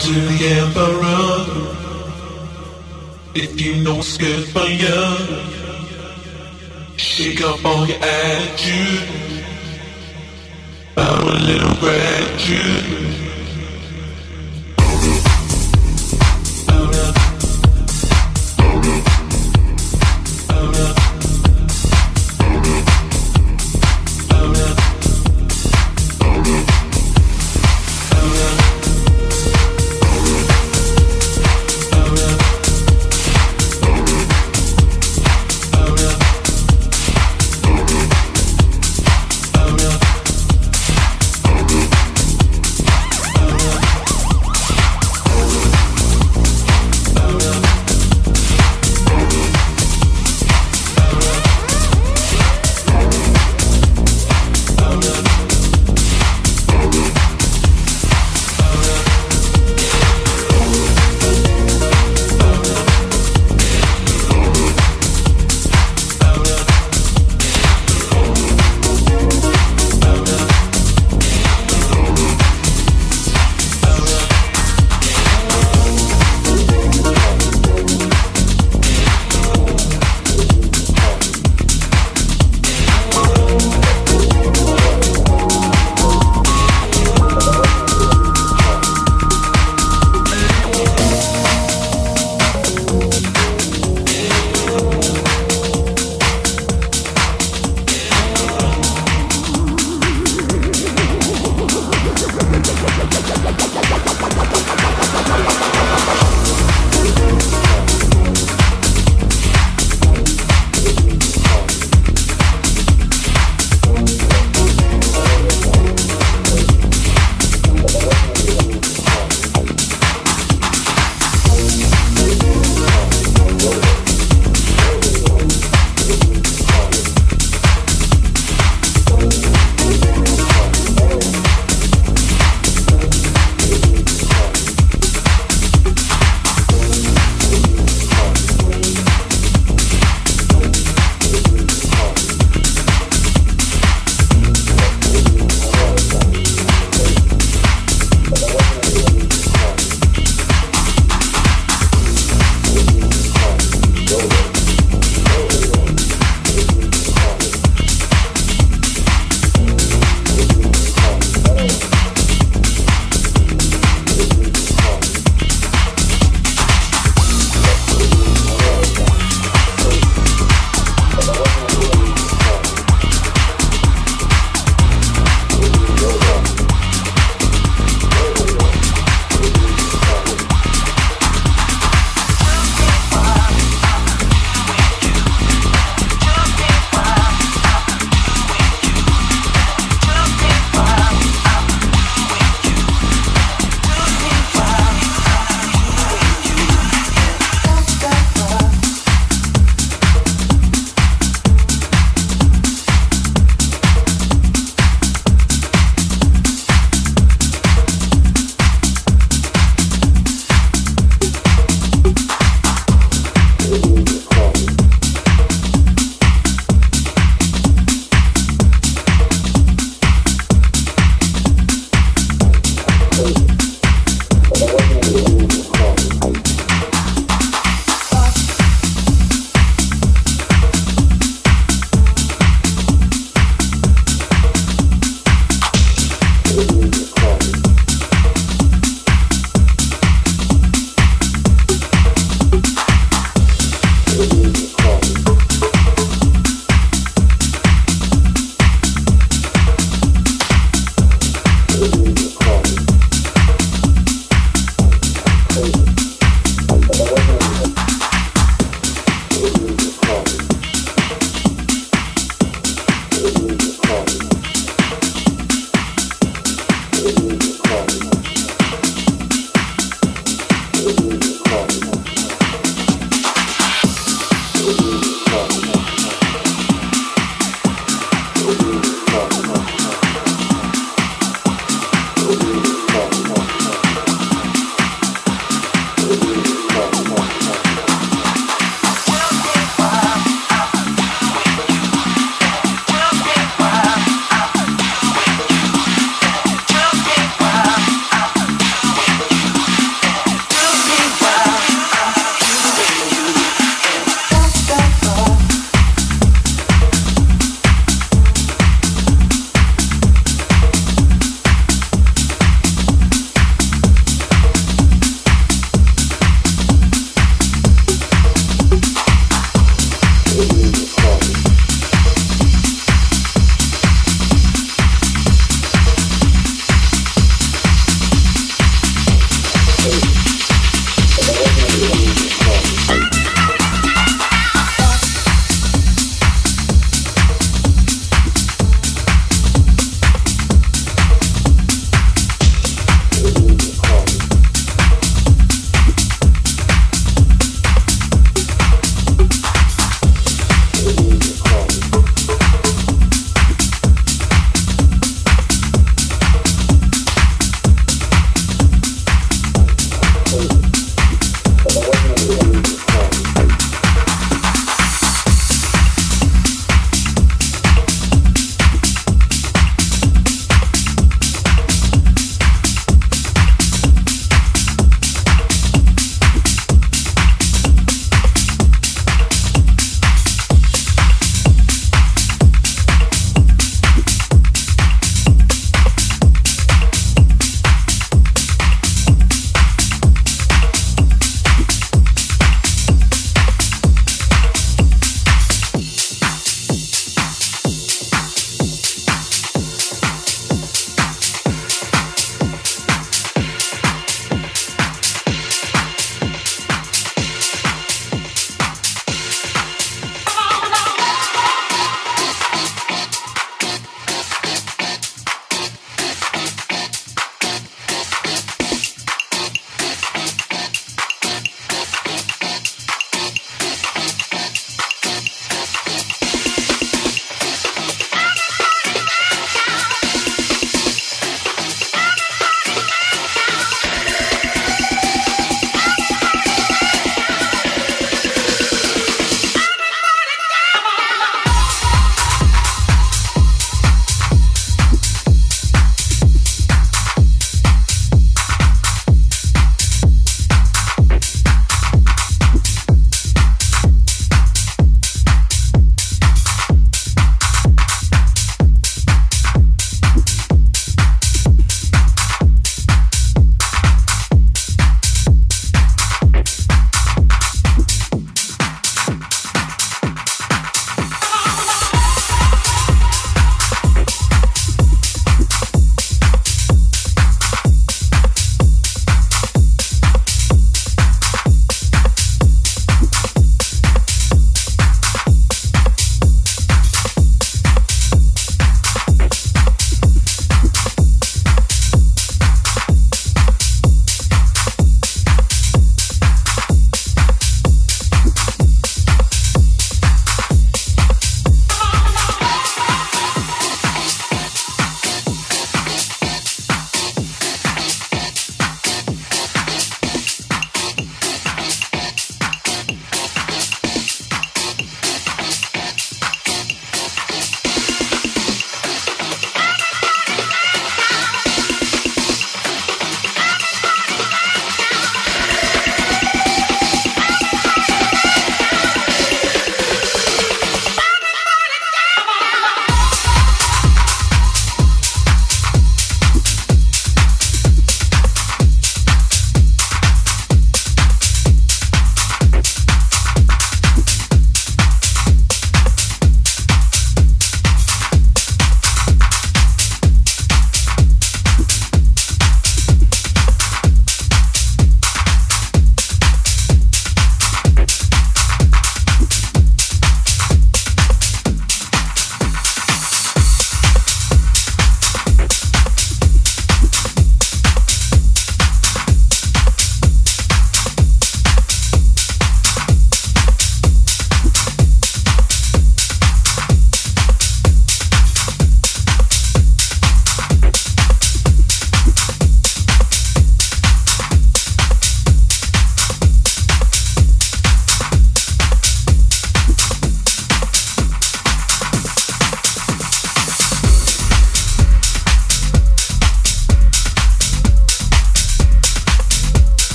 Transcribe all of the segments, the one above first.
to the emperor. If you know what's good for you, shake up all your attitude. Bow a little gratitude.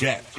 The